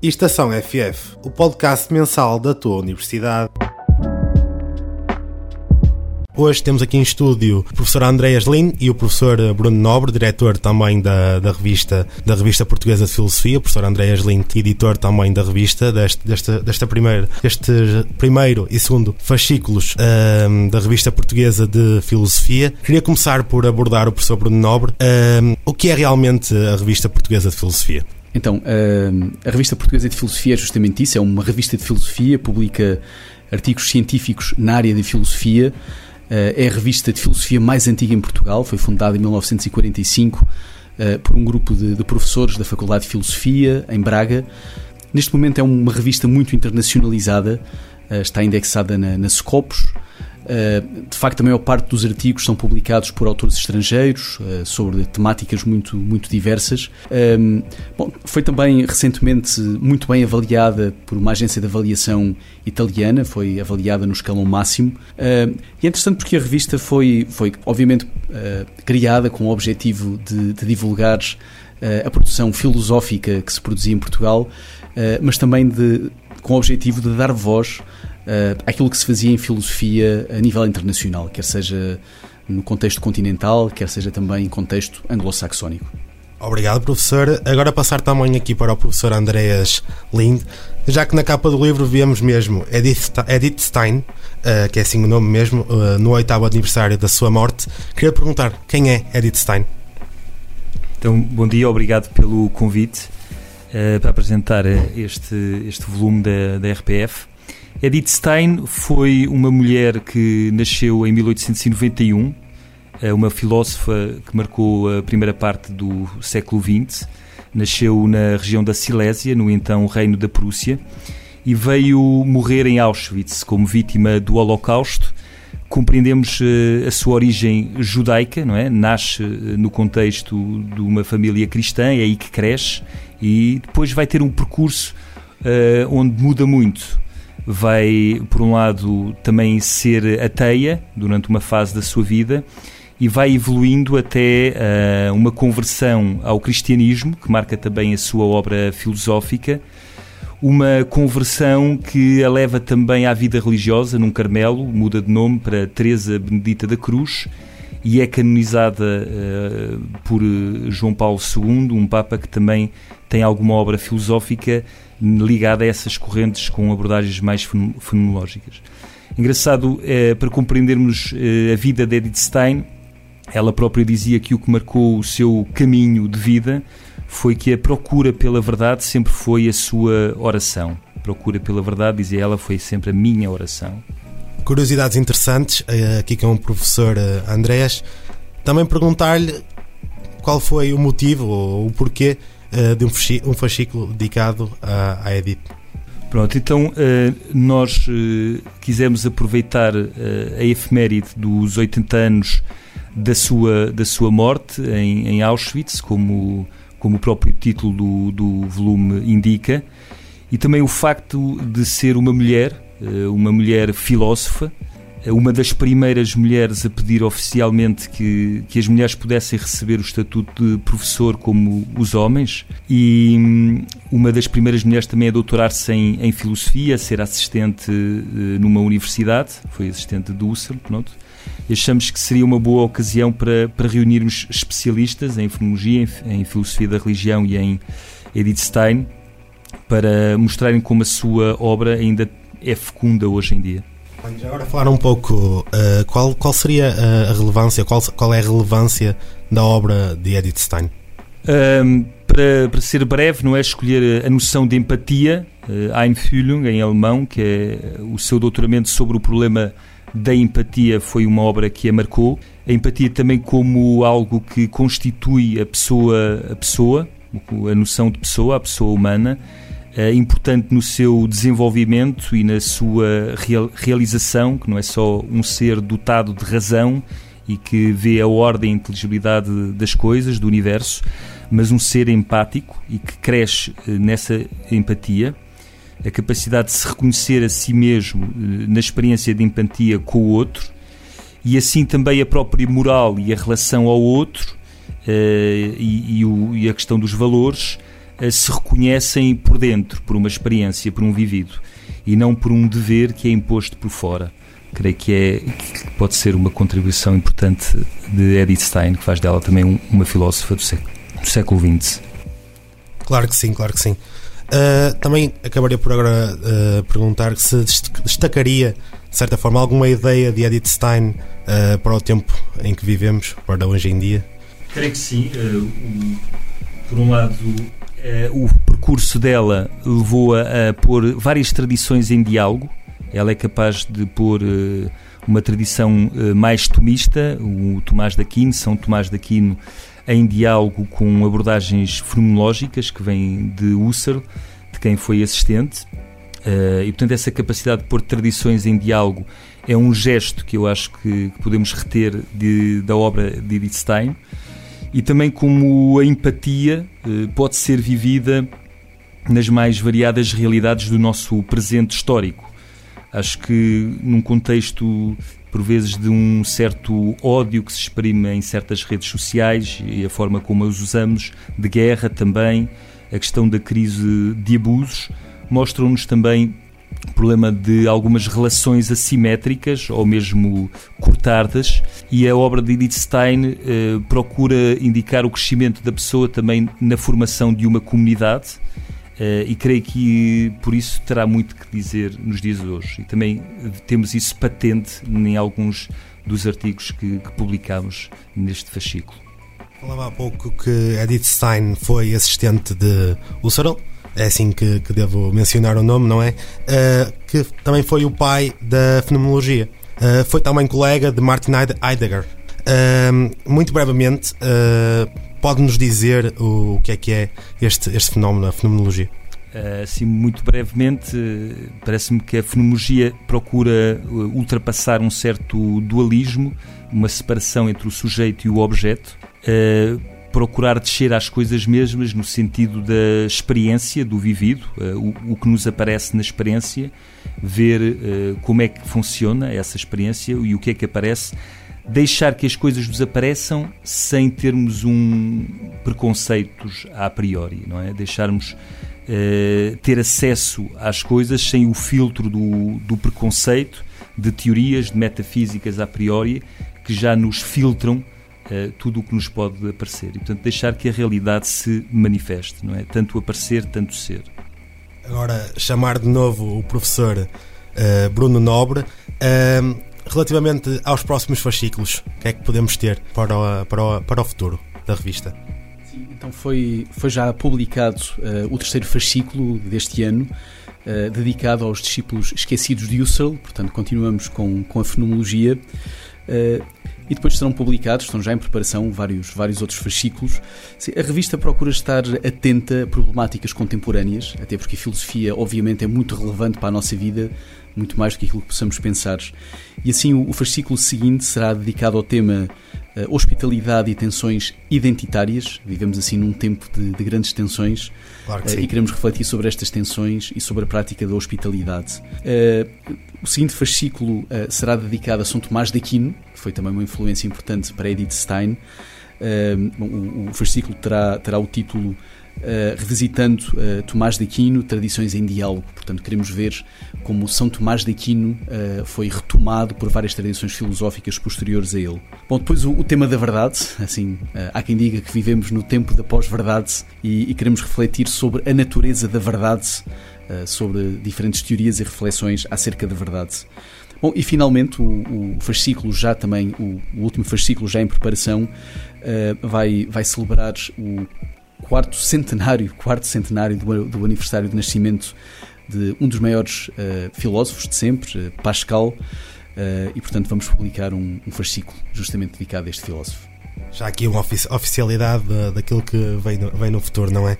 Estação FF, o podcast mensal da tua universidade. Hoje temos aqui em estúdio o professor Andréas Lin e o professor Bruno Nobre, diretor também da, da, revista, da revista Portuguesa de Filosofia, o professor Andréas Lin, editor também da revista, deste, desta, desta primeira, deste primeiro e segundo fascículos um, da revista Portuguesa de Filosofia. Queria começar por abordar o professor Bruno Nobre. Um, o que é realmente a revista Portuguesa de Filosofia? Então, a revista Portuguesa de Filosofia é justamente isso, é uma revista de filosofia, publica artigos científicos na área de filosofia, é a revista de filosofia mais antiga em Portugal, foi fundada em 1945 por um grupo de, de professores da Faculdade de Filosofia, em Braga. Neste momento é uma revista muito internacionalizada, está indexada na, na Scopus, de facto, a maior parte dos artigos são publicados por autores estrangeiros sobre temáticas muito, muito diversas. Bom, foi também recentemente muito bem avaliada por uma agência de avaliação italiana, foi avaliada no escalão máximo. E é interessante porque a revista foi, foi obviamente, criada com o objetivo de, de divulgar a produção filosófica que se produzia em Portugal, mas também de, com o objetivo de dar voz uh, àquilo que se fazia em filosofia a nível internacional, quer seja no contexto continental, quer seja também em contexto anglo-saxónico. Obrigado, professor. Agora passar também aqui para o professor Andreas Lind, já que na capa do livro vemos mesmo Edith, Edith Stein, uh, que é assim o nome mesmo, uh, no oitavo aniversário da sua morte. Queria perguntar, quem é Edith Stein? Então, bom dia, obrigado pelo convite uh, para apresentar este, este volume da, da RPF. Edith Stein foi uma mulher que nasceu em 1891, é uma filósofa que marcou a primeira parte do século XX. Nasceu na região da Silésia, no então Reino da Prússia, e veio morrer em Auschwitz como vítima do Holocausto. Compreendemos uh, a sua origem judaica, não é? Nasce uh, no contexto de uma família cristã, é aí que cresce, e depois vai ter um percurso onde muda muito vai, por um lado, também ser ateia durante uma fase da sua vida e vai evoluindo até uh, uma conversão ao cristianismo, que marca também a sua obra filosófica, uma conversão que a leva também à vida religiosa num Carmelo, muda de nome para Teresa Benedita da Cruz e é canonizada uh, por João Paulo II, um Papa que também tem alguma obra filosófica ligada a essas correntes com abordagens mais fenomenológicas. Engraçado, é, para compreendermos a vida de Edith Stein, ela própria dizia que o que marcou o seu caminho de vida foi que a procura pela verdade sempre foi a sua oração. Procura pela verdade, dizia ela, foi sempre a minha oração. Curiosidades interessantes, eh, aqui com o professor Andrés. Também perguntar-lhe qual foi o motivo ou o porquê uh, de um fascículo dedicado à, Edith. Pronto, então nós quisemos aproveitar a efeméride dos 80 anos da sua, da sua morte em Auschwitz, como, como o próprio título do, do volume indica, e também o facto de ser uma mulher, uma mulher filósofa, é uma das primeiras mulheres a pedir oficialmente que, que as mulheres pudessem receber o estatuto de professor como os homens. E hum, uma das primeiras mulheres também a doutorar-se em, em filosofia, a ser assistente uh, numa universidade, foi assistente de Husserl, pronto. Achamos que seria uma boa ocasião para, para reunirmos especialistas em fonologia, em, em filosofia da religião e em Edith Stein para mostrarem como a sua obra ainda é fecunda hoje em dia. Já agora falar um pouco uh, qual, qual seria a relevância, qual, qual é a relevância da obra de Edith Stein? Um, para, para ser breve, não é escolher a noção de empatia, uh, Einfühlung em alemão, que é o seu doutoramento sobre o problema da empatia foi uma obra que a marcou. A empatia também como algo que constitui a pessoa, a pessoa, a noção de pessoa, a pessoa humana, é importante no seu desenvolvimento e na sua real, realização, que não é só um ser dotado de razão e que vê a ordem e a inteligibilidade das coisas, do universo, mas um ser empático e que cresce eh, nessa empatia, a capacidade de se reconhecer a si mesmo eh, na experiência de empatia com o outro e assim também a própria moral e a relação ao outro e, e, o, e, a questão dos valores se reconhecem por dentro, por uma experiência, por um vivido, e não por um dever que é imposto por fora. Creio que, é, que pode ser uma contribuição importante de Edith Stein, que faz dela também uma filósofa do século, do século XX. Claro que sim, claro que sim. Uh, também acabaria por agora uh, perguntar se destacaria, de certa forma, alguma ideia de Edith Stein uh, para o tempo em que vivemos, para hoje em dia. Creio que sim. por um lado, o percurso dela levou-a a pôr várias tradições em diálogo. Ela é capaz de pôr uma tradição mais tomista, o Tomás de Aquino, São Tomás de Aquino em diálogo com abordagens fenomenológicas que vêm de Husserl, de quem foi assistente. E, portanto, essa capacidade de pôr tradições em diálogo é um gesto que eu acho que, que podemos reter de, da obra de Edith Stein. E também como a empatia uh, pode ser vivida nas mais variadas realidades do nosso presente histórico. Acho que num contexto por vezes de um certo ódio que se exprime em certas redes sociais e a forma como as usamos, de guerra também, a questão da crise de abusos, mostram-nos também problema de algumas relações assimétricas ou mesmo cortadas e a obra de Edith Stein eh, procura indicar o crescimento da pessoa também na formação de uma comunidade Uh, e creio que por isso terá muito que dizer nos dias de hoje. E também temos isso patente em alguns dos artigos que, que publicamos neste fascículo. Falava há pouco que Edith Stein foi assistente de Husserl, é assim que, que devo mencionar o nome, não é? Uh, que também foi o pai da fenomenologia. Uh, foi também colega de Martin Heidegger. muito brevemente, Pode-nos dizer o, que é que é este, este fenómeno, a fenomenologia? Assim, muito brevemente, parece-me que a fenomenologia procura ultrapassar um certo dualismo, uma separação entre o sujeito e o objeto, procurar descer às coisas mesmas no sentido da experiência, do vivido, o, que nos aparece na experiência, ver como é que funciona essa experiência e o que é que aparece deixar que as coisas desapareçam sem termos um preconceitos a priori, não é? Deixarmos uh, ter acesso às coisas sem o filtro do, do preconceito, de teorias, de metafísicas a priori, que já nos filtram uh, tudo o que nos pode aparecer. E, portanto, deixar que a realidade se manifeste, não é? Tanto aparecer, tanto ser. Agora, chamar de novo o professor uh, Bruno Nobre. Uh, relativamente aos próximos fascículos, o que é que podemos ter para o, para o, para o futuro da revista? Sim, então foi, foi já publicado uh, o terceiro fascículo deste ano, uh, dedicado aos discípulos esquecidos de Husserl, portanto continuamos com, com a fenomenologia. Uh, e depois serão publicados, estão já em preparação, vários, vários outros fascículos. A revista procura estar atenta a problemáticas contemporâneas, até porque a filosofia, obviamente, é muito relevante para a nossa vida, muito mais do que aquilo que possamos pensar. E assim, o, fascículo seguinte será dedicado ao tema hospitalidade e tensões identitárias. Vivemos assim num tempo de, de grandes tensões claro uh, e queremos refletir sobre estas tensões e sobre a prática da hospitalidade. Uh, o seguinte fascículo será dedicado a São Tomás de Aquino, que foi também uma influência importante para Edith Stein. o, o fascículo terá, terá o título Uh, revisitando uh, Tomás de Aquino, Tradições em Diálogo. Portanto, queremos ver como São Tomás de Aquino uh, foi retomado por várias tradições filosóficas posteriores a ele. Bom, depois o, o tema da verdade, assim, há quem diga que vivemos no tempo da pós-verdade e, e, queremos refletir sobre a natureza da verdade, sobre diferentes teorias e reflexões acerca da verdade. Bom, e finalmente o, o fascículo já também, o, o, último fascículo já em preparação, vai, vai celebrar o quarto centenário, quarto centenário do, do aniversário de nascimento de um dos maiores uh, filósofos de sempre, uh, Pascal, uh, e portanto vamos publicar um, um, fascículo justamente dedicado a este filósofo. Já aqui uma oficialidade daquilo que vem no, vem no futuro, não é?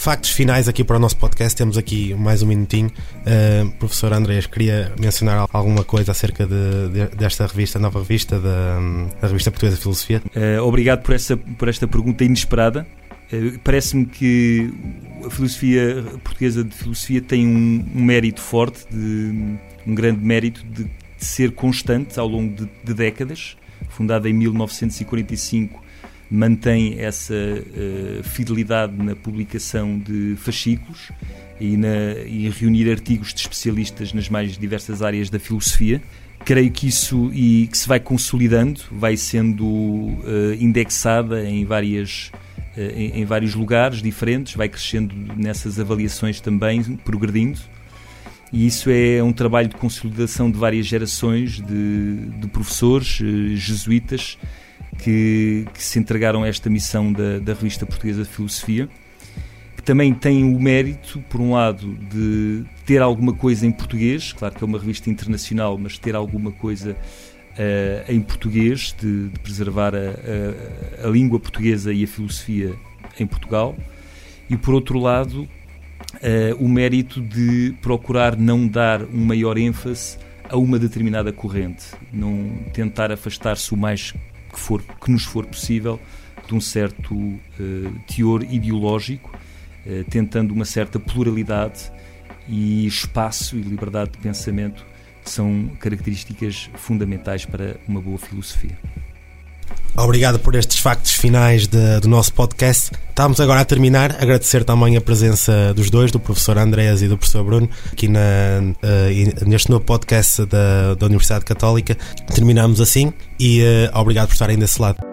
Factos finais aqui para o nosso podcast. Temos aqui mais um minutinho. Uh, professor Andrés, queria mencionar alguma coisa acerca de, de, desta revista, nova revista, da, da Revista Portuguesa de Filosofia? Uh, obrigado por, essa, por esta pergunta inesperada. Uh, Parece-me que a filosofia portuguesa de filosofia tem um, um mérito forte, de, um grande mérito de, de ser constante ao longo de, décadas. Fundada em 1945 mantém essa uh, fidelidade na publicação de fascículos e, na, e reunir artigos de especialistas nas mais diversas áreas da filosofia. Creio que isso e que se vai consolidando, vai sendo uh, indexada em várias uh, em, em, vários lugares diferentes, vai crescendo nessas avaliações também, progredindo. E isso é um trabalho de consolidação de várias gerações de, de professores jesuítas que, que, se entregaram a esta missão da, da Revista Portuguesa de Filosofia que também tem o mérito, por um lado, de ter alguma coisa em português, claro que é uma revista internacional, mas ter alguma coisa uh, em português, de, de preservar a, a, a, língua portuguesa e a filosofia em Portugal, e por outro lado, uh, o mérito de procurar não dar um maior ênfase a uma determinada corrente, não tentar afastar-se o mais que, for, que nos for possível de um certo uh, teor ideológico eh, tentando uma certa pluralidade e espaço e liberdade de pensamento que são características fundamentais para uma boa filosofia. Obrigado por estes factos finais de, do nosso podcast. Estamos agora a terminar. Agradecer também a presença dos dois, do professor Andréas e do professor Bruno, aqui na, uh, neste novo podcast da, da Universidade Católica. Terminamos assim e uh, obrigado por estarem desse lado.